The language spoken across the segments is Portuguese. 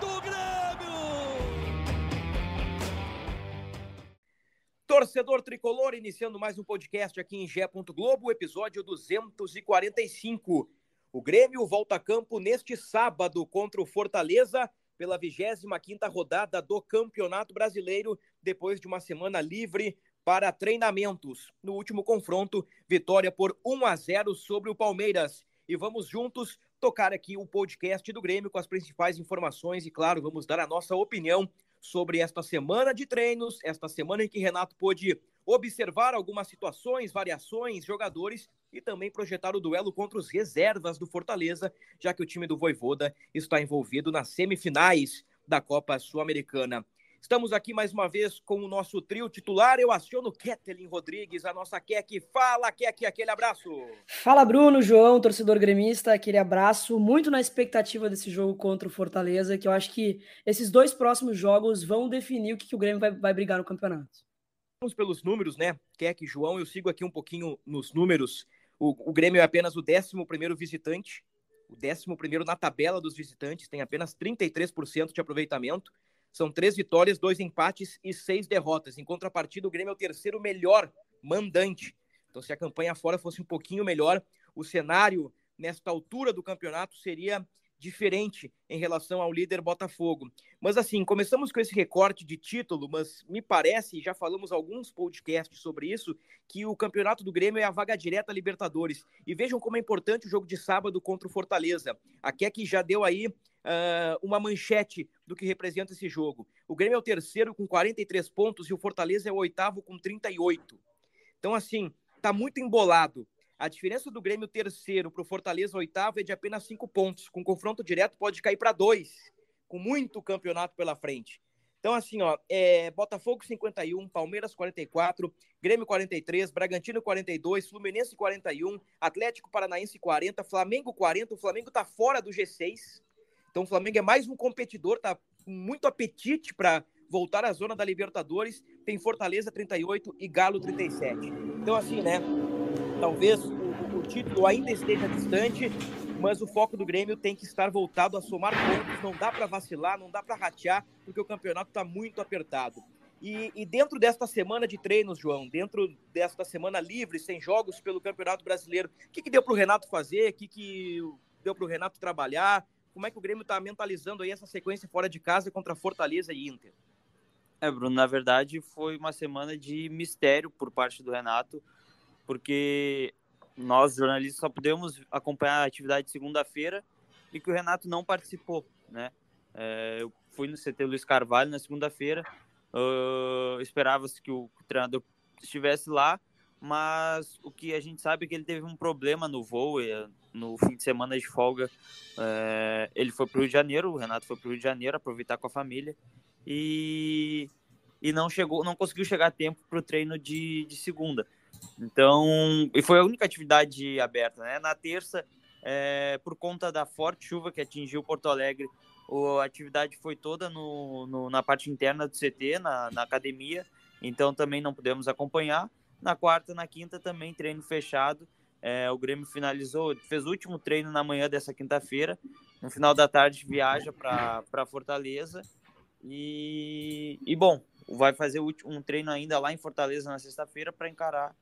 do Grêmio! Torcedor tricolor, iniciando mais um podcast aqui em Gé. Globo, episódio 245. O Grêmio volta a campo neste sábado contra o Fortaleza pela 25ª rodada do Campeonato Brasileiro, depois de uma semana livre para treinamentos. No último confronto, vitória por 1 a 0 sobre o Palmeiras. E vamos juntos tocar aqui o podcast do Grêmio com as principais informações e, claro, vamos dar a nossa opinião sobre esta semana de treinos, esta semana em que Renato pôde observar algumas situações, variações, jogadores e também projetar o duelo contra os reservas do Fortaleza, já que o time do Voivoda está envolvido nas semifinais da Copa Sul-Americana. Estamos aqui mais uma vez com o nosso trio titular. Eu aciono Ketelin Rodrigues, a nossa Kek. Fala, Kek, aquele abraço. Fala, Bruno, João, torcedor gremista, aquele abraço. Muito na expectativa desse jogo contra o Fortaleza, que eu acho que esses dois próximos jogos vão definir o que, que o Grêmio vai, vai brigar no campeonato. Vamos pelos números, né? Kek, João, eu sigo aqui um pouquinho nos números. O, o Grêmio é apenas o 11 visitante, o 11 na tabela dos visitantes, tem apenas 33% de aproveitamento. São três vitórias, dois empates e seis derrotas. Em contrapartida, o Grêmio é o terceiro melhor mandante. Então, se a campanha fora fosse um pouquinho melhor, o cenário nesta altura do campeonato seria diferente em relação ao líder Botafogo. Mas assim, começamos com esse recorte de título, mas me parece, já falamos alguns podcasts sobre isso, que o campeonato do Grêmio é a vaga direta Libertadores. E vejam como é importante o jogo de sábado contra o Fortaleza. A Keck já deu aí uh, uma manchete do que representa esse jogo. O Grêmio é o terceiro com 43 pontos e o Fortaleza é o oitavo com 38. Então, assim, tá muito embolado. A diferença do Grêmio terceiro para o Fortaleza oitavo é de apenas cinco pontos. Com confronto direto pode cair para dois, com muito campeonato pela frente. Então, assim, ó, é Botafogo 51, Palmeiras 44, Grêmio 43, Bragantino 42, Fluminense 41, Atlético Paranaense 40, Flamengo 40. O Flamengo tá fora do G6. Então o Flamengo é mais um competidor, tá com muito apetite para voltar à zona da Libertadores. Tem Fortaleza 38 e Galo 37. Então assim, né? Talvez o, o título ainda esteja distante, mas o foco do Grêmio tem que estar voltado a somar pontos. Não dá para vacilar, não dá para ratear, porque o campeonato está muito apertado. E, e, dentro desta semana de treinos, João, dentro desta semana livre, sem jogos pelo Campeonato Brasileiro, o que, que deu para o Renato fazer? O que, que deu para o Renato trabalhar? Como é que o Grêmio está mentalizando aí essa sequência fora de casa contra Fortaleza e Inter? É, Bruno, na verdade foi uma semana de mistério por parte do Renato, porque nós, jornalistas, só pudemos acompanhar a atividade segunda-feira e que o Renato não participou, né? É, eu fui no CT Luiz Carvalho na segunda-feira, uh, esperava-se que o treinador estivesse lá, mas o que a gente sabe é que ele teve um problema no voo, no fim de semana de folga, é, ele foi para o Rio de Janeiro, o Renato foi para o Rio de Janeiro aproveitar com a família e, e não chegou, não conseguiu chegar a tempo para o treino de, de segunda. Então, e foi a única atividade aberta, né? Na terça, é, por conta da forte chuva que atingiu Porto Alegre, a atividade foi toda no, no na parte interna do CT, na, na academia, então também não pudemos acompanhar. Na quarta, na quinta também treino fechado é, o Grêmio finalizou, fez o último treino na manhã dessa quinta-feira. No final da tarde viaja para Fortaleza. E, e, bom, vai fazer um treino ainda lá em Fortaleza na sexta-feira para encarar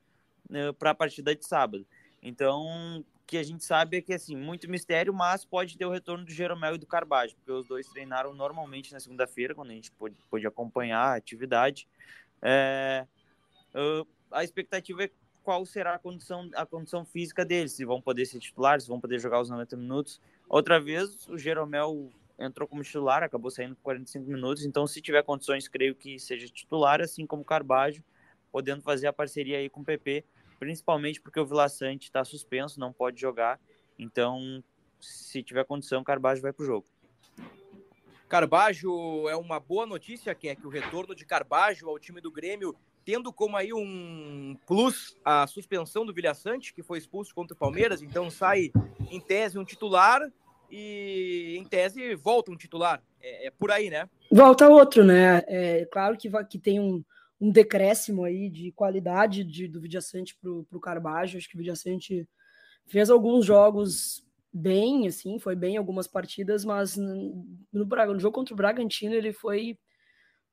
né, para a partida de sábado. Então, o que a gente sabe é que assim, muito mistério, mas pode ter o retorno do Jeromel e do Carbajo, porque os dois treinaram normalmente na segunda-feira, quando a gente pôde, pôde acompanhar a atividade. É, a expectativa é qual será a condição, a condição física deles, se vão poder ser titulares, se vão poder jogar os 90 minutos. Outra vez, o Jeromel entrou como titular, acabou saindo por 45 minutos, então se tiver condições, creio que seja titular, assim como o Carbajo, podendo fazer a parceria aí com o PP, principalmente porque o Vila Sante está suspenso, não pode jogar, então se tiver condição, o Carbajo vai para o jogo. Carbajo é uma boa notícia, que é que o retorno de Carbajo ao time do Grêmio, tendo como aí um plus a suspensão do Vilhaçante, que foi expulso contra o Palmeiras, então sai em tese um titular e em tese volta um titular. É, é por aí, né? Volta outro, né? É claro que, vai, que tem um, um decréscimo aí de qualidade de, do Vilhaçante para o Carbajo. Acho que o Vilhaçante fez alguns jogos bem, assim, foi bem algumas partidas, mas no, no jogo contra o Bragantino ele foi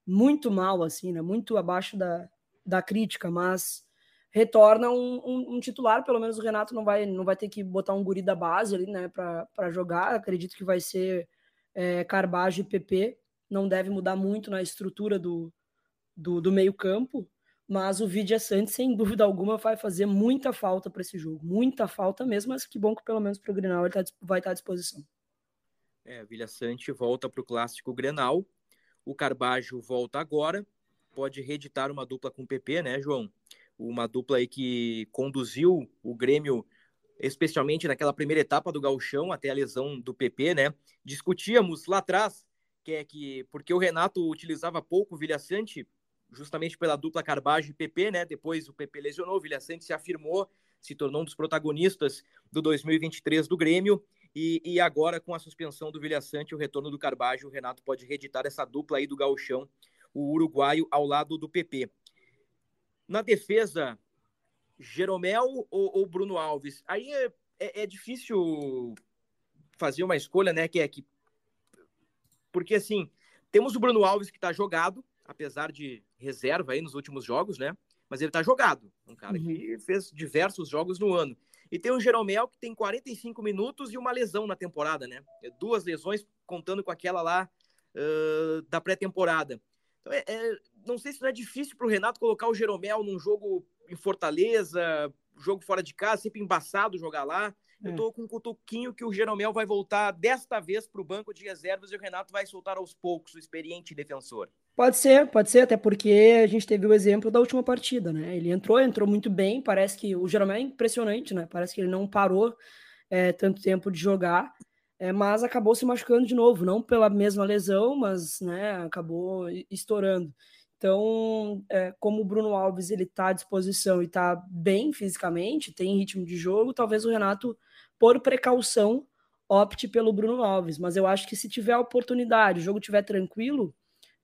muito mal, assim, né? Muito abaixo da, da crítica, mas retorna um, um, um, titular, pelo menos o Renato não vai, não vai ter que botar um guri da base ali, né, para jogar. Acredito que vai ser é, Carbajo e PP. Não deve mudar muito na estrutura do, do, do meio-campo. Mas o Vidia Santos, sem dúvida alguma, vai fazer muita falta para esse jogo. Muita falta mesmo, mas que bom que pelo menos para o Grenal ele tá, vai estar tá à disposição. É, Vilha Sante volta para o clássico Grenal. O Carbajo volta agora. Pode reeditar uma dupla com o PP, né, João? Uma dupla aí que conduziu o Grêmio, especialmente naquela primeira etapa do gauchão, até a lesão do PP, né? Discutíamos lá atrás que é que porque o Renato utilizava pouco o Vilha Sante justamente pela dupla Carbajo e PP, né? Depois o PP lesionou, o Vilha Sante se afirmou, se tornou um dos protagonistas do 2023 do Grêmio. E, e agora, com a suspensão do Vilha Sante, o retorno do Carbajo, o Renato pode reeditar essa dupla aí do gauchão, o uruguaio ao lado do PP. Na defesa, Jeromel ou, ou Bruno Alves? Aí é, é, é, difícil fazer uma escolha, né? Que é que. Porque assim, temos o Bruno Alves que está jogado, apesar de reserva aí nos últimos jogos, né? Mas ele tá jogado. Um cara uhum. que fez diversos jogos no ano. E tem o Jeromel, que tem 45 minutos e uma lesão na temporada, né? É duas lesões, contando com aquela lá uh, da pré-temporada. Então, é, é, não sei se não é difícil para o Renato colocar o Jeromel num jogo em Fortaleza, jogo fora de casa, sempre embaçado jogar lá. Eu é. tô com um cutuquinho que o Jeromel vai voltar desta vez para o banco de reservas e o Renato vai soltar aos poucos o experiente defensor. Pode ser, pode ser, até porque a gente teve o exemplo da última partida, né? Ele entrou, entrou muito bem, parece que o Jeromel é impressionante, né? Parece que ele não parou é, tanto tempo de jogar, é, mas acabou se machucando de novo, não pela mesma lesão, mas né, acabou estourando. Então, é, como o Bruno Alves ele está à disposição e está bem fisicamente, tem ritmo de jogo, talvez o Renato, por precaução, opte pelo Bruno Alves. Mas eu acho que se tiver oportunidade, o jogo estiver tranquilo,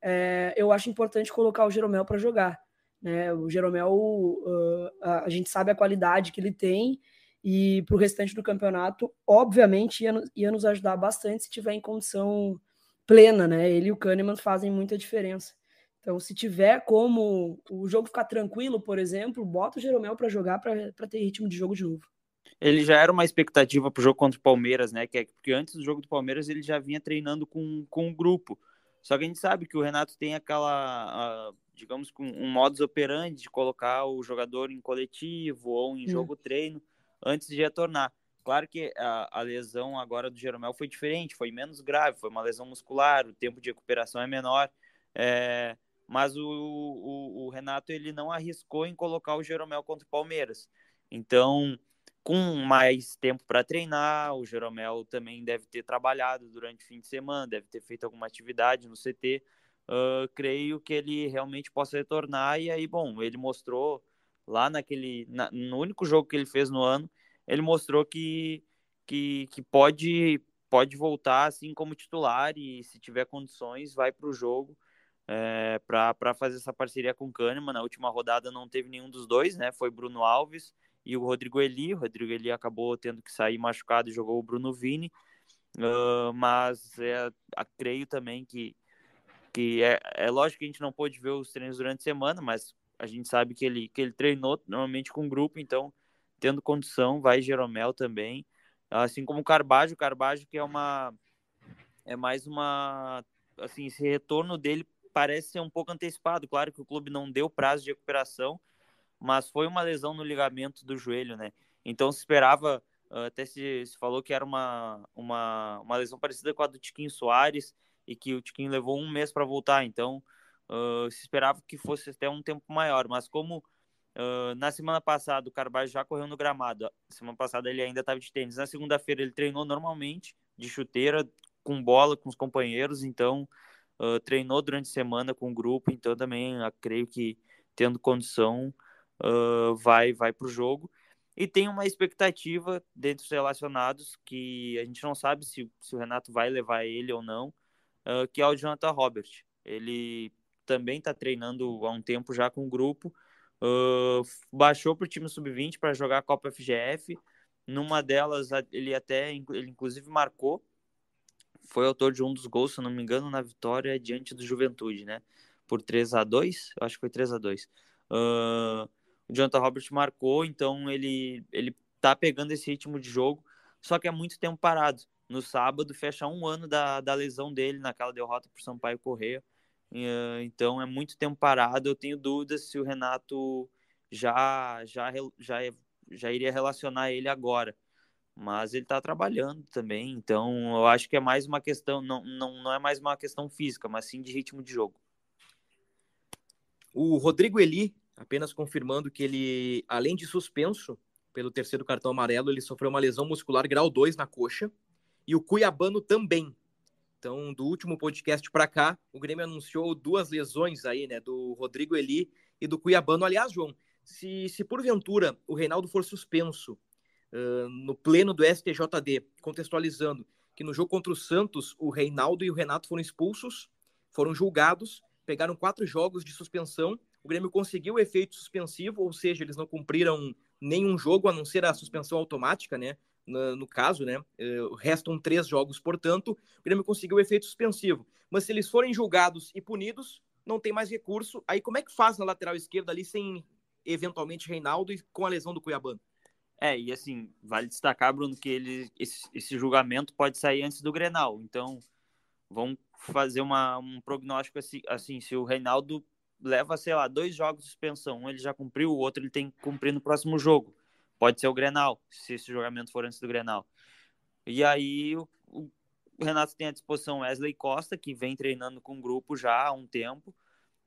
é, eu acho importante colocar o Jeromel para jogar. Né? O Jeromel, uh, a, gente sabe a qualidade que ele tem e para o restante do campeonato, obviamente, ia, ia, nos ajudar bastante se tiver em condição plena. Né? Ele e o Kahneman fazem muita diferença. Então, se tiver como o jogo ficar tranquilo, por exemplo, bota o Jeromel para jogar para ter ritmo de jogo de novo. Ele já era uma expectativa para o jogo contra o Palmeiras, né? Que é, porque antes do jogo do Palmeiras ele já vinha treinando com, com um grupo. Só que a gente sabe que o Renato tem aquela, digamos, um modus operandi de colocar o jogador em coletivo ou em hum. Antes de retornar. Claro que a, a, lesão agora do Jeromel foi diferente, foi menos grave, foi uma lesão muscular, o tempo de recuperação é menor, é, mas o, o, o, Renato ele não arriscou em colocar o Jeromel contra o Palmeiras. Então, com mais tempo para treinar. O Jeromel também deve ter trabalhado durante o fim de semana, deve ter feito alguma atividade no CT. Uh, creio que ele realmente possa retornar. E aí, bom, ele mostrou lá naquele. Na, no único jogo que ele fez no ano, ele mostrou que, que, que pode, pode voltar assim como titular e se tiver condições, vai para o jogo. É, para fazer essa parceria com o Kahneman. Na última rodada não teve nenhum dos dois, né? Foi Bruno Alves e o Rodrigo Eli. O Rodrigo Eli acabou tendo que sair machucado e jogou o Bruno Vini. Uh, mas é, creio também que, que é, é lógico que a gente não pôde ver os treinos durante a semana, mas a gente sabe que ele, que ele treinou normalmente com grupo, então tendo condição, vai Jeromel também. Assim como o Carbajo, o Carbajo que é uma é mais uma assim, esse retorno dele parece ser um pouco antecipado. Claro que o clube não deu prazo de recuperação, mas foi uma lesão no ligamento do joelho, né? Então se esperava, ah, até se, se falou que era uma, uma, uma lesão parecida com a do Tiquinho Soares e que o Tiquinho levou um mês para voltar, então uh, se esperava que fosse até um tempo maior, mas como uh, na semana passada o Carvalho já correu no gramado, semana passada ele ainda estava de tênis, na segunda-feira ele treinou normalmente, de chuteira, com bola com os companheiros, então uh, treinou durante a semana com o grupo, então também uh, creio que tendo condição uh, vai vai para o jogo. E tem uma expectativa dentro dos relacionados que a gente não sabe se, se o Renato vai levar ele ou não, que é o Jonathan Robert. Ele também está treinando há um tempo já com o grupo, baixou para o time sub-20 para jogar a Copa FGF. Numa delas, ele até, ele inclusive marcou foi autor de um dos gols, se não me engano, na vitória diante do Juventude, né? Por 3 a 2 acho que foi 3 a 2 uh, O Jonathan Robert marcou, então ele, ele tá pegando esse ritmo de jogo, só que é muito tempo parado. No sábado, fecha um ano da, da lesão dele naquela derrota por Sampaio Correia. Então é muito tempo parado. Eu tenho dúvidas se o Renato já, já, já, já iria relacionar ele agora mas ele está trabalhando também, então eu acho que é mais uma questão, não, não, não é mais uma questão física, mas sim de ritmo de jogo. O Rodrigo Eli, apenas confirmando que ele, além de suspenso pelo terceiro cartão amarelo, ele sofreu uma lesão muscular grau 2 na coxa, e o Cuiabano também. Então, do último podcast para cá, o Grêmio anunciou duas lesões aí, né, do Rodrigo Eli e do Cuiabano. Aliás, João, se, se porventura o Reinaldo for suspenso uh, no pleno do STJD, contextualizando que no jogo contra o Santos, o Reinaldo e o Renato foram expulsos, foram julgados, pegaram quatro jogos de suspensão, o Grêmio conseguiu o efeito suspensivo, ou seja, eles não cumpriram nenhum jogo, a não ser a suspensão automática, né? No, caso, né? Uh, restam três jogos, portanto, o Grêmio conseguiu o efeito suspensivo. Mas se eles forem julgados e punidos, não tem mais recurso. Aí como é que faz na lateral esquerda ali sem eventualmente Reinaldo e com a lesão do Cuiabano? É, e assim, vale destacar, Bruno, que ele, esse, esse julgamento pode sair antes do Grenal. Então, vamos fazer uma, um prognóstico assim, assim, se o Reinaldo leva, sei lá, dois jogos de suspensão, um ele já cumpriu, o outro ele tem que cumprir no próximo jogo. Pode ser o Grenal, se esse julgamento for antes do Grenal. E aí o, o Renato tem à disposição Wesley Costa, que vem treinando com o grupo já há um tempo.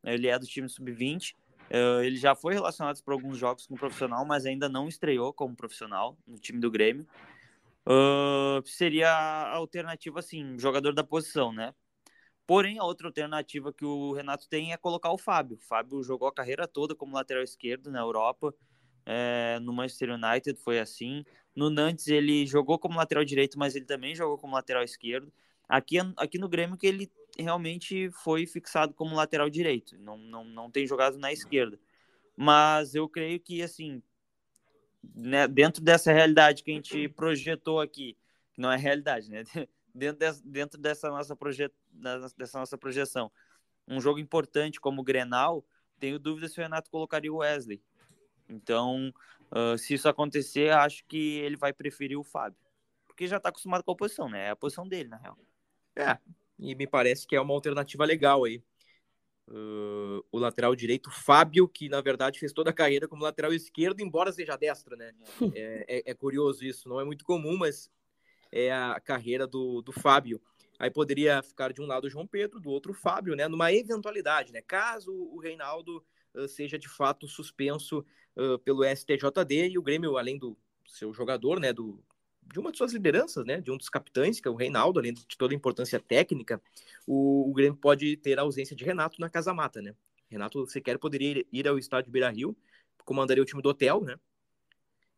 Ele é do time sub-20. Uh, ele já foi relacionado para alguns jogos como profissional, mas ainda não estreou como profissional no time do Grêmio. Uh, seria a alternativa, assim, jogador da posição, né? Porém, a outra alternativa que o Renato tem é colocar o Fábio. O Fábio jogou a carreira toda como lateral esquerdo na Europa, é, no Manchester United foi assim. No Nantes ele jogou como lateral direito, mas ele também jogou como lateral esquerdo. Aqui, aqui no Grêmio que ele realmente foi fixado como lateral direito, não, não, não tem jogado na esquerda. Mas eu creio que, assim, né, dentro dessa realidade que a gente projetou aqui, que não é realidade, né? Dentro, de, dentro dessa, nossa proje, dessa nossa projeção, um jogo importante como o Grenal, tenho dúvida se o Renato colocaria o Wesley. Então, uh, se isso acontecer, acho que ele vai preferir o Fábio. Porque já está acostumado com a posição, né? É a posição dele, na real. É, e me parece que é uma alternativa legal aí. Uh, o lateral direito, Fábio, que na verdade fez toda a carreira como lateral esquerdo, embora seja destro, né? É, é, é, curioso isso, não é muito comum, mas é a carreira do, do Fábio. Aí poderia ficar de um lado o João Pedro, do outro o Fábio, né? Numa eventualidade, né? Caso o Reinaldo uh, seja de fato suspenso pelo STJD e o Grêmio, além do seu jogador, né? Do, de uma de suas lideranças, né, de um dos capitães, que é o Reinaldo, além de toda a importância técnica, o, o Grêmio pode ter a ausência de Renato na casa mata, né? Renato sequer poderia ir ao estádio Beira-Rio, comandaria o time do hotel, né?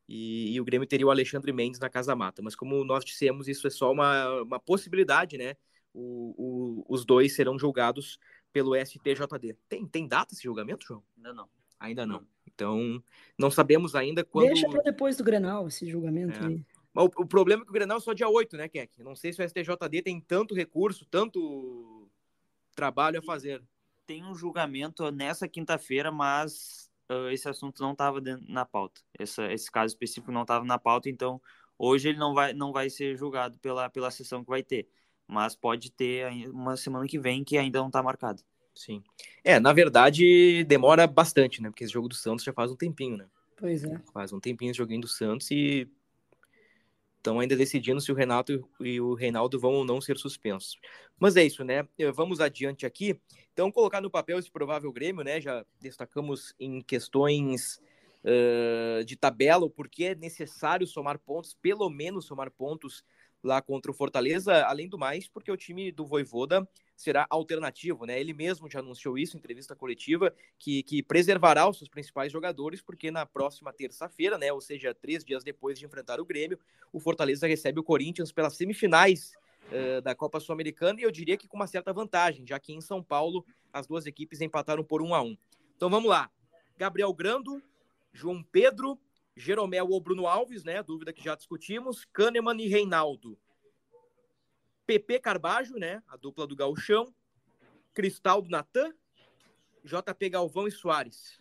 E, e, o Grêmio teria o Alexandre Mendes na casa mata. Mas como nós dissemos, isso é só uma, uma possibilidade, né? O, o, os dois serão julgados pelo STJD. Tem, tem data esse julgamento, João? Ainda não. Ainda não. Então, não sabemos ainda quando. Deixa para depois do Grenal esse julgamento é. aí. Mas o, o, problema é que o Grenal é só dia 8, né, Keck? Não sei se o STJD tem tanto recurso, tanto trabalho a fazer. Tem um julgamento nessa quinta-feira, mas uh, esse assunto não estava na pauta. Essa, esse caso específico não estava na pauta, então hoje ele não vai, não vai ser julgado pela, pela sessão que vai ter. Mas pode ter uma semana que vem que ainda não está marcado. Sim. É, na verdade, demora bastante, né? Porque esse jogo do Santos já faz um tempinho, né? Pois é. Faz um tempinho esse joguinho do Santos e Estão ainda decidindo se o Renato e o Reinaldo vão ou não ser suspensos. Mas é isso, né? Eh, vamos adiante aqui. Então, colocar no papel esse provável Grêmio, né? Já destacamos em questões uh, de tabela, o porquê é necessário somar pontos, pelo menos somar pontos lá contra o Fortaleza, além do mais, porque o time do Voivoda será alternativo, né? Ele mesmo já anunciou isso em entrevista coletiva, que, que preservará os seus principais jogadores, porque na próxima terça-feira, né? Ou seja, três dias depois de enfrentar o Grêmio, o Fortaleza recebe o Corinthians pelas semifinais uh, da Copa Sul-Americana, e eu diria que com uma certa vantagem, já que em São Paulo as duas equipes empataram por um a um. Então vamos lá. Gabriel Grando, João Pedro, Jeromel ou Bruno Alves, né? Dúvida que já discutimos. Kahneman e Reinaldo. PP Carbajo, né? A dupla do Gauchão. Cristaldo Natan. JP Galvão e Soares.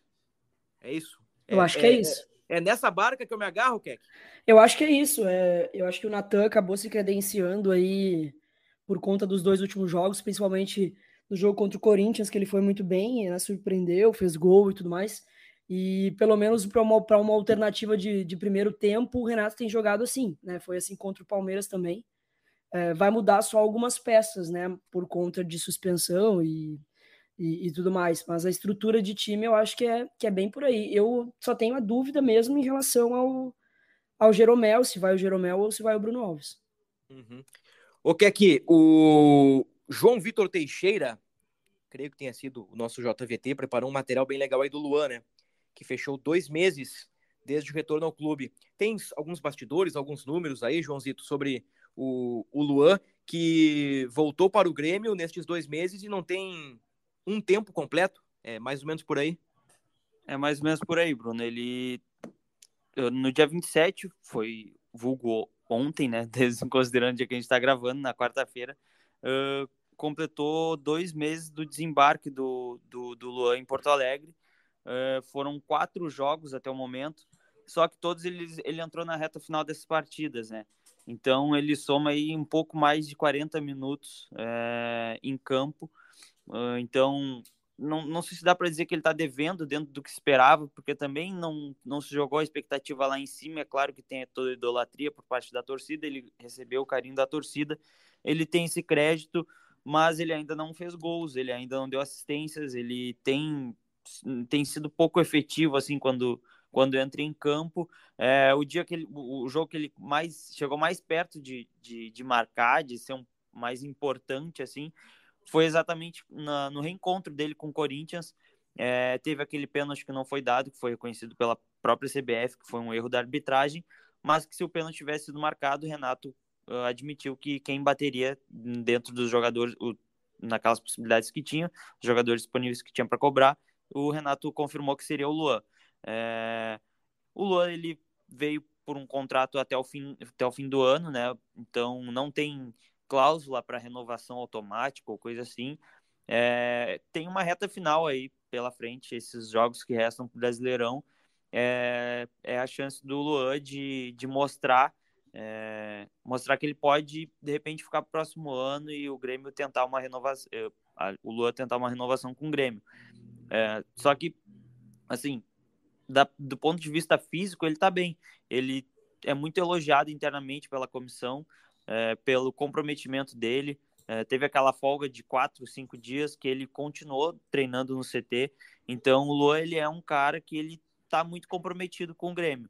É isso? Eu é, acho que é, é isso. É, é, nessa barca que eu me agarro, Keck? Eu acho que é isso. É, eu acho que o Natan acabou se credenciando aí por conta dos dois últimos jogos, principalmente no jogo contra o Corinthians, que ele foi muito bem, né, surpreendeu, fez gol e tudo mais. E pelo menos para uma, uma alternativa de, de primeiro tempo, o Renato tem jogado assim, né? Foi assim contra o Palmeiras também. É, vai mudar só algumas peças, né? Por conta de suspensão e, e, e, tudo mais. Mas a estrutura de time eu acho que é, que é bem por aí. Eu só tenho a dúvida mesmo em relação ao, ao Jeromel, se vai o Jeromel ou se vai o Bruno Alves. Uhum. O que é que o João Vitor Teixeira, creio que tenha sido o nosso JVT, preparou um material bem legal aí do Luan, né? que fechou dois meses desde o retorno ao clube. Tem alguns bastidores, alguns números aí, Joãozito, sobre o, o Luan, que voltou para o Grêmio nestes dois meses e não tem um tempo completo, é mais ou menos por aí. É mais ou menos por aí, Bruno. Ele no dia 27, foi vulgo ontem, né? Considerando o dia que a gente está gravando, na quarta-feira, uh, completou dois meses do desembarque do, do, do Luan em Porto Alegre Uh, foram quatro jogos até o momento, só que todos eles ele entrou na reta final dessas partidas, né? Então ele soma aí um pouco mais de 40 minutos é, em campo. Então não, não sei se dá para dizer que ele está devendo dentro do que esperava, porque também não, não se jogou a expectativa lá em cima. É claro que tem toda idolatria por parte da torcida, ele recebeu o carinho da torcida, ele tem esse crédito, mas ele ainda não fez gols, ele ainda não deu assistências, ele tem tem sido pouco efetivo assim quando quando entra em campo. É, o dia que ele, o jogo que ele mais chegou mais perto de, de, de marcar, de ser um, mais importante assim, foi exatamente na, no reencontro dele com o Corinthians. É, teve aquele pênalti que não foi dado, que foi reconhecido pela própria CBF, que foi um erro da arbitragem, mas que se o pênalti tivesse sido marcado, o Renato uh, admitiu que quem bateria dentro dos jogadores, o, naquelas possibilidades que tinha, os jogadores disponíveis que tinha para cobrar, o Renato confirmou que seria o Luan. É... O Luan ele veio por um contrato até o fim, até o fim do ano, né? Então não tem cláusula para renovação automática ou coisa assim. É... Tem uma reta final aí pela frente, esses jogos que restam para o Brasileirão. É... é, a chance do Luan de, de mostrar é, mostrar que ele pode de repente ficar pro próximo ano e o Grêmio tentar uma renovação, é, o Luan tentar uma renovação com o Grêmio. É, só que, assim, da, do ponto de vista físico, ele tá bem. Ele é muito elogiado internamente pela comissão, é, pelo comprometimento dele. É, teve aquela folga de quatro, cinco dias que ele continuou treinando no CT. Então, o Luan, ele é um cara que ele tá muito comprometido com o Grêmio.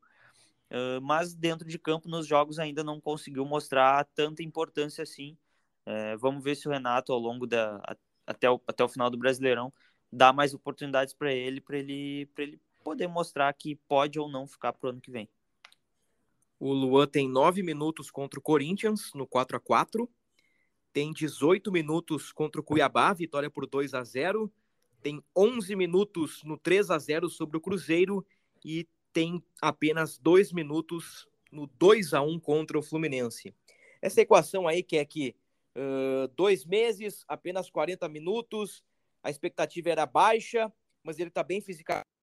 Uh, mas dentro de campo, nos jogos, ainda não conseguiu mostrar tanta importância assim. É, vamos ver se o Renato, ao longo da. até o, até o final do Brasileirão, dar mais oportunidades para ele, para ele, ele poder mostrar que pode ou não ficar para o ano que vem. O Luan tem 9 minutos contra o Corinthians no 4 a 4 tem 18 minutos contra o Cuiabá, vitória por 2 a 0 tem 11 minutos no 3 a 0 sobre o Cruzeiro e tem apenas 2 minutos no 2 a 1 contra o Fluminense. Essa equação aí que é que uh, dois meses, apenas 40 minutos, a expectativa era baixa, mas ele está bem fisicamente.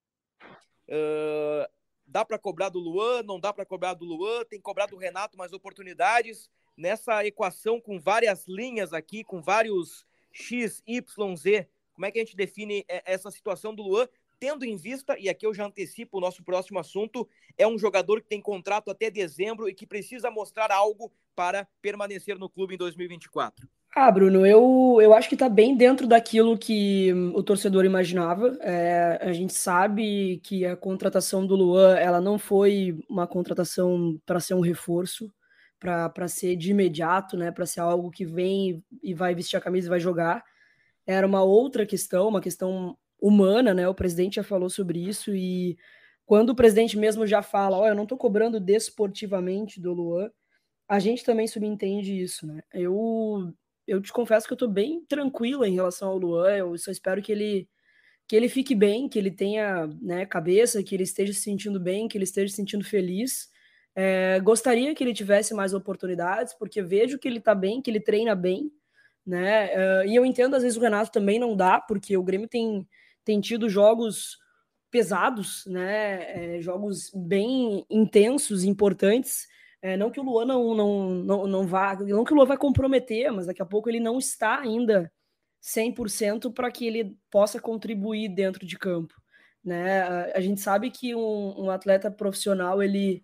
Dá para cobrar do Luan, não dá para cobrar do Luan, tem que cobrar do Renato mais oportunidades. Nessa equação com várias linhas aqui, com vários X, Y, Z, como é que a gente define essa situação do Luan? Tendo em vista, e aqui eu já antecipo o nosso próximo assunto, é um jogador que tem contrato até dezembro e que precisa mostrar algo para permanecer no clube em 2024. Ah, Bruno, eu, eu acho que está bem dentro daquilo que o torcedor imaginava. É, a gente sabe que a contratação do Luan ela não foi uma contratação para ser um reforço, para ser de imediato, né? Para ser algo que vem e vai vestir a camisa e vai jogar. Era uma outra questão, uma questão humana, né? O presidente já falou sobre isso e quando o presidente mesmo já fala, ó, eu não estou cobrando desportivamente do Luan, a gente também subentende isso, né? Eu eu te confesso que eu tô bem tranquila em relação ao Luan. Eu só espero que ele que ele fique bem, que ele tenha né, cabeça, que ele esteja se sentindo bem, que ele esteja se sentindo feliz. É, gostaria que ele tivesse mais oportunidades, porque vejo que ele tá bem, que ele treina bem, né? Uh, e eu entendo, às vezes, o Renato também não dá, porque o Grêmio tem, tem tido jogos pesados, né? É, jogos bem intensos, importantes, é, não que o Luan não, não, não, não vá, não que o Luan vai comprometer, mas daqui a pouco ele não está ainda 100% para que ele possa contribuir dentro de campo. Né? A, a gente sabe que um, um, atleta profissional ele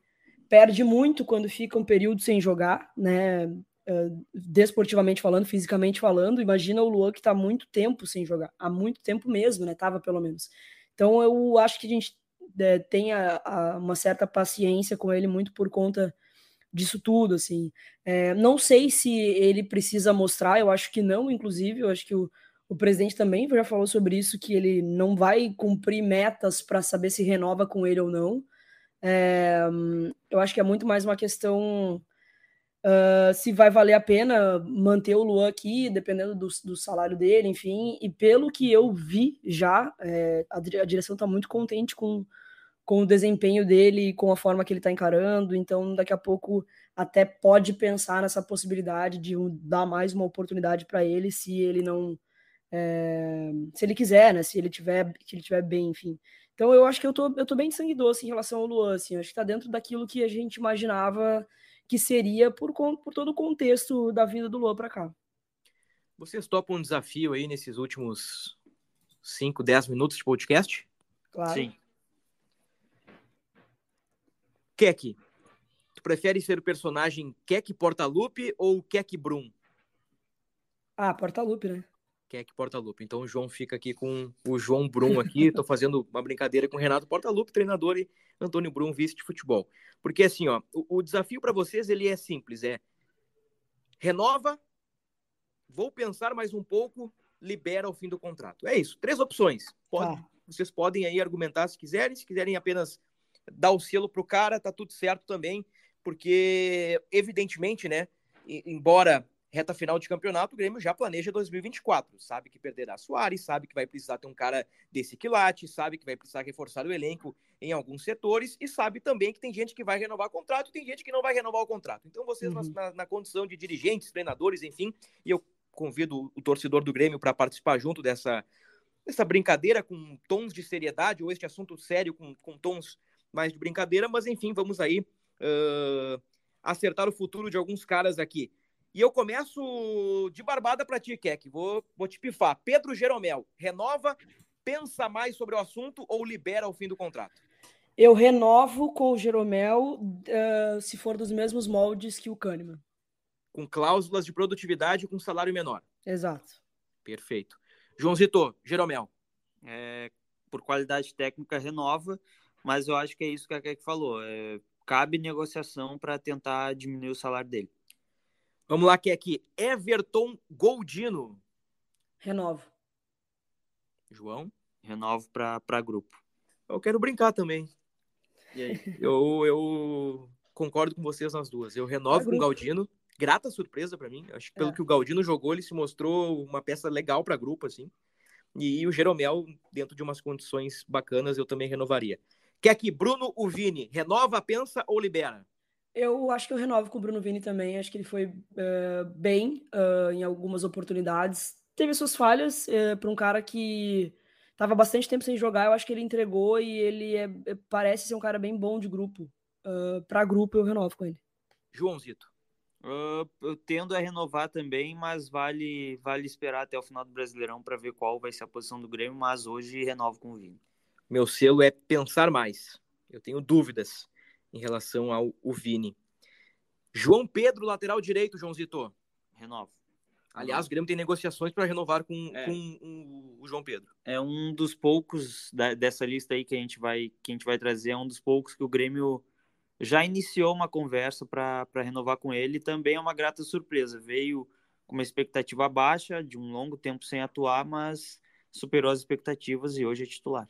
perde muito quando fica um período sem jogar, né? Uh, desportivamente falando, fisicamente falando. Imagina o Luan que está muito tempo sem jogar, há muito tempo mesmo, né? Tava pelo menos. Então eu acho que a gente é, tem a, a, uma certa paciência com ele muito por conta disso tudo, assim. É, não sei se ele precisa mostrar, eu acho que não, inclusive, eu acho que o, o presidente também já falou sobre isso, que ele não vai cumprir metas para saber se renova com ele ou não. É, eu acho que é muito mais uma questão uh, se vai valer a pena manter o Luan aqui, dependendo do, do salário dele, enfim. E pelo que eu vi já, é, a, a direção está muito contente com com o desempenho dele, com a forma que ele está encarando. Então, daqui a pouco até pode pensar nessa possibilidade de dar mais uma oportunidade para ele, se ele não, é, se ele quiser, né? Se ele tiver, que ele tiver bem, enfim. Então, eu acho que eu tô, eu tô bem sangue doce em relação ao Luan, assim. Eu acho que está dentro daquilo que a gente imaginava que seria por, por todo o contexto da vida do Luan para cá. Vocês topam um desafio aí nesses últimos 5, 10 minutos de podcast? Claro. Sim. Keck, tu prefere ser o personagem Keck Portalupe ou Keck Brum? Ah, Portalupe, né? Keck Portalupe. Então o João fica aqui com o João Brum aqui. Tô fazendo uma brincadeira com o Renato Portalupe, treinador, e Antônio Brum, vice de futebol. Porque assim, ó, o, o desafio para vocês ele é simples, é renova, vou pensar mais um pouco, libera ao fim do contrato. É isso, três opções. Pode, ah. Vocês podem aí argumentar se quiserem, se quiserem apenas dar o selo pro cara, tá tudo certo também, porque evidentemente, né, embora reta final de campeonato, o Grêmio já planeja 2024, sabe que perderá Soares, sabe que vai precisar ter um cara desse quilate, sabe que vai precisar reforçar o elenco em alguns setores e sabe também que tem gente que vai renovar o contrato e tem gente que não vai renovar o contrato. Então vocês uhum. na, na, condição de dirigentes, treinadores, enfim, e eu convido o torcedor do Grêmio para participar junto dessa, dessa brincadeira com tons de seriedade ou este assunto sério com, com tons mais de brincadeira, mas enfim, vamos aí uh, acertar o futuro de alguns caras aqui. E eu começo de barbada para ti, Keck. Vou, vou te pifar. Pedro Jeromel, renova, pensa mais sobre o assunto ou libera ao fim do contrato? Eu renovo com o Jeromel uh, se for dos mesmos moldes que o Kahneman. Com cláusulas de produtividade com salário menor. Exato. Perfeito. João Zito, Jeromel. É, por qualidade técnica, renova mas eu acho que é isso que a Keck falou. É, cabe negociação para tentar diminuir o salário dele. Vamos lá, Keck. Everton Goldino. Renovo. João? Renovo para grupo. Eu quero brincar também. eu, eu concordo com vocês nas duas. Eu renovo com o Galdino. Grata surpresa para mim. Acho que pelo é. que o Galdino jogou, ele se mostrou uma peça legal para grupo, assim. E o Jeromel, dentro de umas condições bacanas, eu também renovaria. Quer que Bruno o Vini renova, pensa ou libera? Eu acho que eu renovo com o Bruno Vini também. Acho que ele foi uh, bem uh, em algumas oportunidades. Teve suas falhas uh, eh, para um cara que estava bastante tempo sem jogar. Eu acho que ele entregou e ele é, é parece ser um cara bem bom de grupo. Uh, para grupo, eu renovo com ele. Joãozito. Uh, eu tendo a renovar também, mas vale vale esperar até o final do Brasileirão para ver qual vai ser a posição do Grêmio. Mas hoje renovo com o Vini. Meu selo é pensar mais. Eu tenho dúvidas em relação ao Vini. João Pedro, lateral direito, João Zito. Renovo. Aliás, o Grêmio tem negociações para renovar com, É. com um- o João Pedro. É um dos poucos da- dessa lista aí que a gente vai que a gente vai trazer, é um dos poucos que o Grêmio já iniciou uma conversa para renovar com ele. Também é uma grata surpresa. Veio com uma expectativa baixa, de um longo tempo sem atuar, mas superou as expectativas e hoje é titular.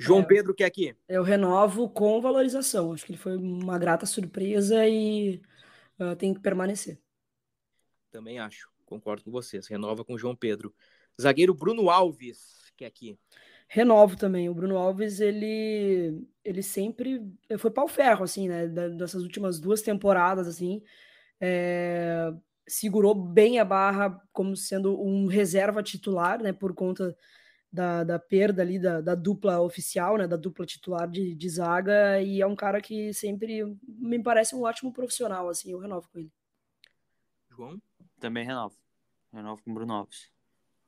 João É. Pedro quer aqui. Eu renovo com valorização. Acho que ele foi uma grata surpresa e ah, tem que permanecer. Também acho. Concordo com vocês. Renova com João Pedro. Zagueiro Bruno Alves quer aqui. Renovo também. O Bruno Alves, ele, ele sempre foi pau ferro, assim, né? Dessas últimas duas temporadas, assim. é, segurou bem a barra como sendo um reserva titular, né? Por conta da, da perda ali da, da dupla oficial, né? Da dupla titular de, de zaga. E é um cara que sempre me parece um ótimo profissional, assim. Eu renovo com ele. João? Também renovo. Renovo com o Bruno Alves.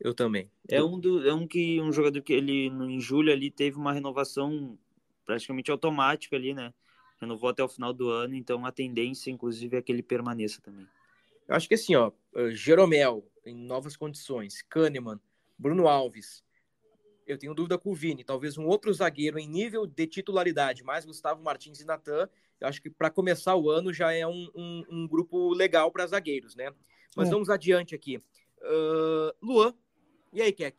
Eu também. É um, do, é um que um jogador que ele em julho ali teve uma renovação praticamente automática ali, né? Renovou até o final do ano, então a tendência, inclusive, é que ele permaneça também. Eu acho que assim, ó, eh, Jeromel em novas condições, Kahneman, Bruno Alves. Eu tenho dúvida com o Vini, talvez um outro zagueiro em nível de titularidade, mais Gustavo Martins e Natan. Eu acho que para começar o ano já é um, um- um grupo legal para zagueiros, né? Mas É. vamos adiante aqui. Ah, Luan, e aí, Keck?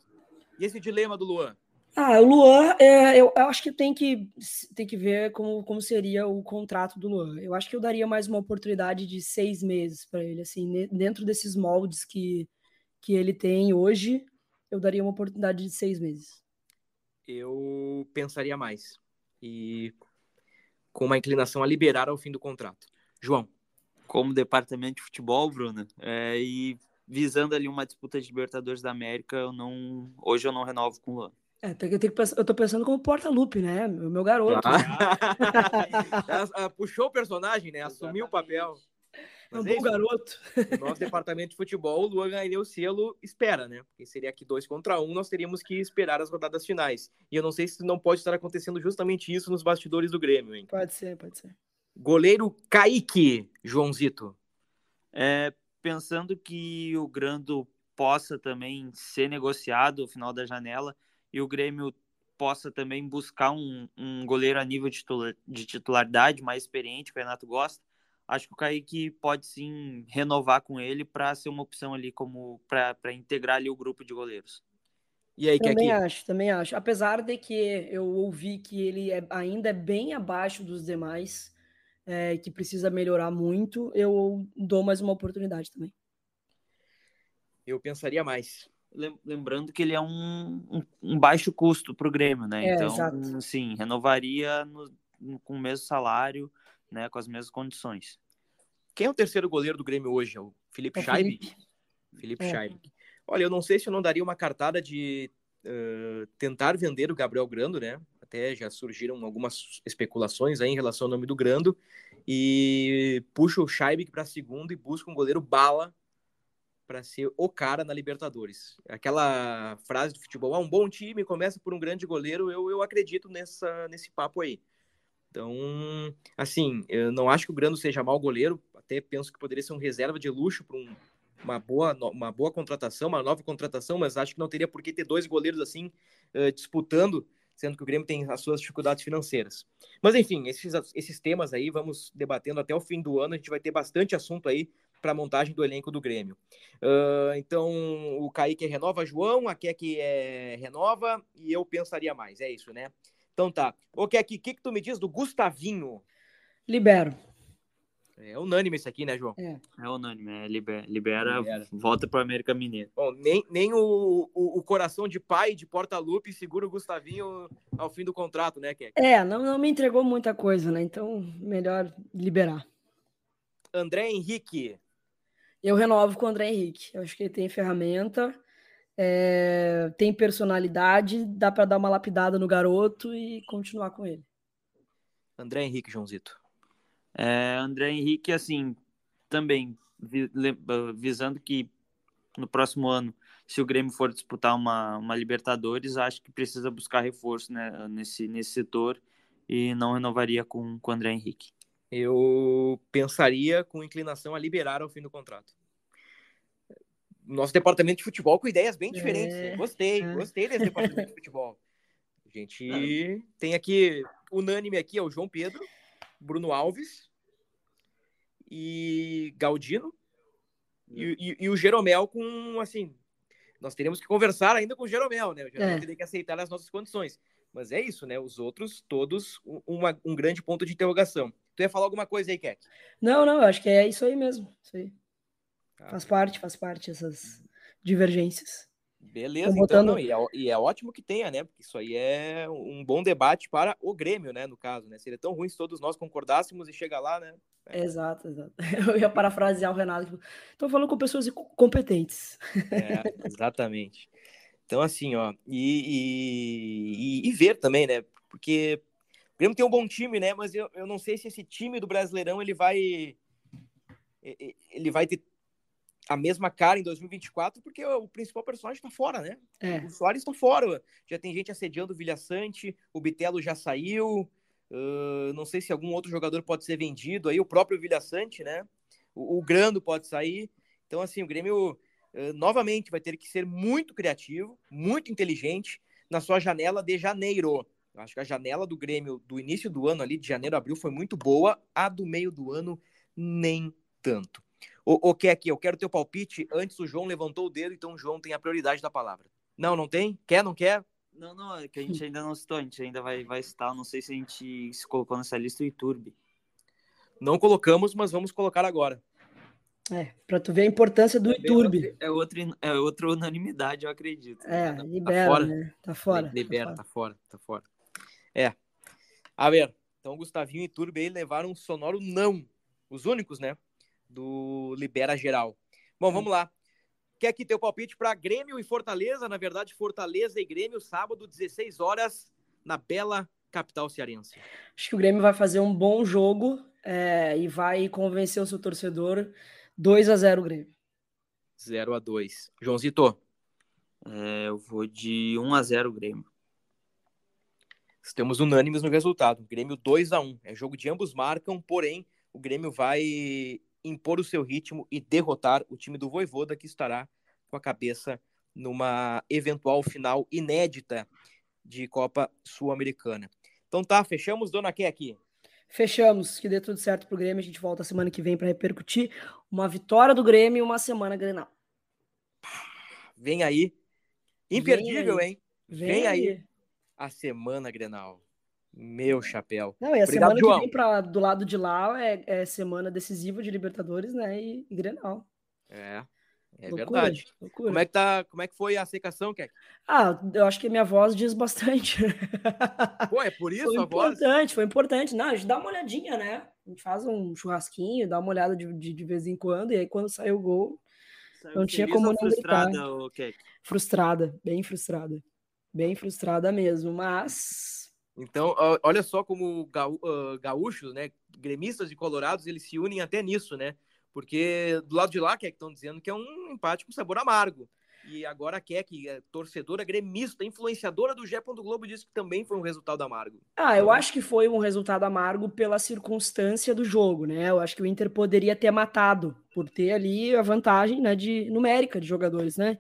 E esse dilema do Luan? Ah, o Luan, é, eu, eu acho que tem que, tem que ver como, como seria o contrato do Luan. Eu acho que eu daria mais uma oportunidade de seis meses para ele, assim, dentro desses moldes que, que ele tem hoje, eu daria uma oportunidade de seis meses. Eu pensaria mais. E com uma inclinação a liberar ao fim do contrato. João. Como departamento de futebol, Bruno, é, e visando ali uma disputa de Libertadores da América, eu não, hoje eu não renovo com o Luan. É, tem que- eu, tenho que eu tô pensando como porta-lupe, né? O meu garoto. Ah, Puxou o personagem, né? Assumiu o papel. É um bom isso. garoto. No nosso departamento de futebol, o Luan ganharia o selo espera, né? Porque seria aqui dois contra um, nós teríamos que esperar as rodadas finais. E eu não sei se não pode estar acontecendo justamente isso nos bastidores do Grêmio, hein? Pode ser, pode ser. Goleiro Kaique, Joãozito. É, pensando que o Grando possa também ser negociado no final da janela e o Grêmio possa também buscar um, um goleiro a nível de titularidade mais experiente, que o Renato gosta, acho que o Kaique pode sim renovar com ele para ser uma opção ali como para integrar ali o grupo de goleiros. E aí, Também Kaique? acho, também acho. Apesar de que eu ouvi que ele é- ainda é bem abaixo dos demais, é, que precisa melhorar muito, eu dou mais uma oportunidade também. Eu pensaria mais. Lem- Lembrando que ele é um, um, um baixo custo para o Grêmio, né? É, então, exato. sim, renovaria no- no- com o mesmo salário, né? Com as mesmas condições. Quem é o terceiro goleiro do Grêmio hoje? É o Felipe É? Felipe. Felipe É. Scheibe. Olha, eu não sei se eu não daria uma cartada de eh, tentar vender o Gabriel Grando, né? Até já surgiram algumas especulações aí em relação ao nome do Grando. E puxa o Scheibe para segundo e busca um goleiro bala para ser o cara na Libertadores. Aquela frase do futebol, ah, um bom time começa por um grande goleiro, eu, eu acredito nessa, nesse papo aí. Então, assim, eu não acho que o Grando seja mau goleiro, até penso que poderia ser um reserva de luxo para um, uma, boa, uma boa contratação, uma nova contratação, mas acho que não teria por que ter dois goleiros assim eh, disputando, sendo que o Grêmio tem as suas dificuldades financeiras. Mas enfim, esses, esses temas aí vamos debatendo até o fim do ano, a gente vai ter bastante assunto aí para a montagem do elenco do Grêmio. Ah, então, o Kaique renova João, a Keck é renova e eu pensaria mais, é isso, né? Então tá. Ô, Keck, o que, que tu me diz do Gustavinho? Libero. É unânime isso aqui, né, João? É unânime, é, libera, libera, Libera. volta para o América Mineiro. Bom, nem, nem o, o, o coração de pai de Porta-Lupe segura o Gustavinho ao fim do contrato, né, Keck? É, não, não me entregou muita coisa, né? Então, melhor liberar. André Henrique. Eu renovo com o André Henrique. Eu acho que ele tem ferramenta, é, tem personalidade, dá para dar uma lapidada no garoto e continuar com ele. André Henrique, Joãozito. É, André Henrique, assim, também ah, visando que no próximo ano, se o Grêmio for disputar uma, uma Libertadores, acho que precisa buscar reforço né, nesse, nesse setor e não renovaria com com o André Henrique. Eu pensaria com inclinação a liberar ao fim do contrato. Nosso departamento de futebol com ideias bem É, diferentes. né? Gostei, é. gostei desse departamento de futebol. A gente tem aqui, unânime aqui, é o João Pedro, Bruno Alves e Galdino e, e- e o Jeromel com, assim, nós teremos que conversar ainda com o Jeromel, né? O Jeromel É. teria que aceitar as nossas condições. Mas é isso, né? Os outros, todos, um- uma- um grande ponto de interrogação. Tu ia falar alguma coisa aí, Keck? Não, não, eu acho que é isso aí mesmo. Isso aí. Faz parte, faz parte essas divergências. Beleza, Tô então, não, e, é, e é ótimo que tenha, né? Porque isso aí é um bom debate para o Grêmio, né? No caso, né? Seria tão ruim se todos nós concordássemos e chega lá, né? Exato, exato. Eu ia parafrasear o Renato. Estou falando com pessoas co- competentes. É, exatamente. Então, assim, ó, e, e, e ver também, né? Porque o Grêmio tem um bom time, né? Mas eu, eu não sei se esse time do Brasileirão ele vai ele vai ter a mesma cara em 2024, porque o principal personagem tá fora, né? É, O Soares está fora. Já tem gente assediando o Vilha Sante, o Bitelo já saiu. ah, não sei se algum outro jogador pode ser vendido aí, o próprio Vilha Sante, né? O, o Grando pode sair. Então, assim, o Grêmio ah, novamente vai ter que ser muito criativo, muito inteligente na sua janela de janeiro. Eu acho que a janela do Grêmio do início do ano ali, de janeiro a abril, foi muito boa. A do meio do ano, nem tanto. O, o que aqui? Eu quero teu palpite. Antes o João levantou o dedo, então o João tem a prioridade da palavra. Não, não tem? Quer, não quer? Não, não, é que a gente ainda não citou, a gente ainda vai, vai citar, não sei se a gente se colocou nessa lista o Iturbe. Não colocamos, mas vamos colocar agora. é. Pra tu ver a importância do Iturbe. É outra, é outra unanimidade, eu acredito. É, Tá- libera, fora. né? Tá fora. Libera, tá tá fora, tá fora. É. A ver, então Gustavinho e Turbi aí levaram um sonoro não. Os únicos, né? Do Libera Geral. Bom, vamos lá. Quer aqui teu palpite para Grêmio e Fortaleza? Na verdade, Fortaleza e Grêmio, sábado, 16 horas, na bela capital cearense. Acho que o Grêmio vai fazer um bom jogo é, e vai convencer o seu torcedor 2 a 0 Grêmio. 0 a 2 Joãozito, É, eu vou de 1 a 0 Grêmio. Estamos unânimes no resultado. Grêmio 2 a 1 É jogo de ambos marcam, porém, o Grêmio vai impor o seu ritmo e derrotar o time do Voivoda, que estará com a cabeça numa eventual final inédita de Copa Sul-Americana. Então tá, fechamos, dona Ké aqui. Fechamos, que dê tudo certo pro Grêmio. A gente volta semana que vem para repercutir uma vitória do Grêmio e uma semana Grenal. Vem aí. Imperdível, aí. hein? Vem aí. A semana Grenal. Meu chapéu. Não, e a Obrigado, semana João. que vem pra, do lado de lá é, é semana decisiva de Libertadores, né? E, e Grenal. É, é Loucura, verdade. loucura. Como é que tá? Como é que foi a secação, Ké? Ah, eu acho que minha voz diz bastante. Pô, é por isso foi a voz? importante, foi importante. Não, a gente dá uma olhadinha, né? A gente faz um churrasquinho, dá uma olhada de, de, de vez em quando, e aí quando sai o gol, Não tinha como não gritar. frustrada, ô, Keck? frustrada, bem frustrada. Bem frustrada mesmo, mas Então, olha só como gaú- gaúchos, né, gremistas e colorados, eles se unem até nisso, né? Porque do lado de lá, que estão dizendo que é um empate com sabor amargo. E agora quer que é torcedora gremista, influenciadora do Gé. Globo, disse que também foi um resultado amargo. Ah, eu acho que foi um resultado amargo pela circunstância do jogo, né? Eu acho que o Inter poderia ter matado por ter ali a vantagem, né, de numérica de jogadores, né?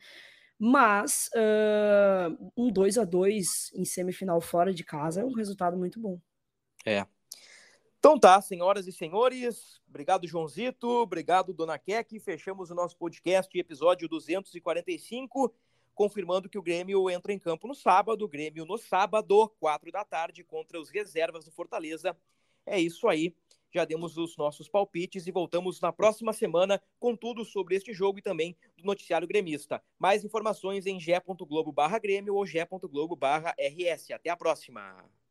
Mas ah, um 2 a 2 em semifinal fora de casa é um resultado muito bom. Então tá, senhoras e senhores, obrigado Joãozito, obrigado Dona Keck, fechamos o nosso podcast, episódio 245, confirmando que o Grêmio entra em campo no sábado, Grêmio no sábado, 4 da tarde, contra os reservas do Fortaleza. É isso aí, já demos os nossos palpites e voltamos na próxima semana com tudo sobre este jogo e também do noticiário gremista. Mais informações em ge.globo barra Grêmio ou ge.globo barra RS. Até a próxima!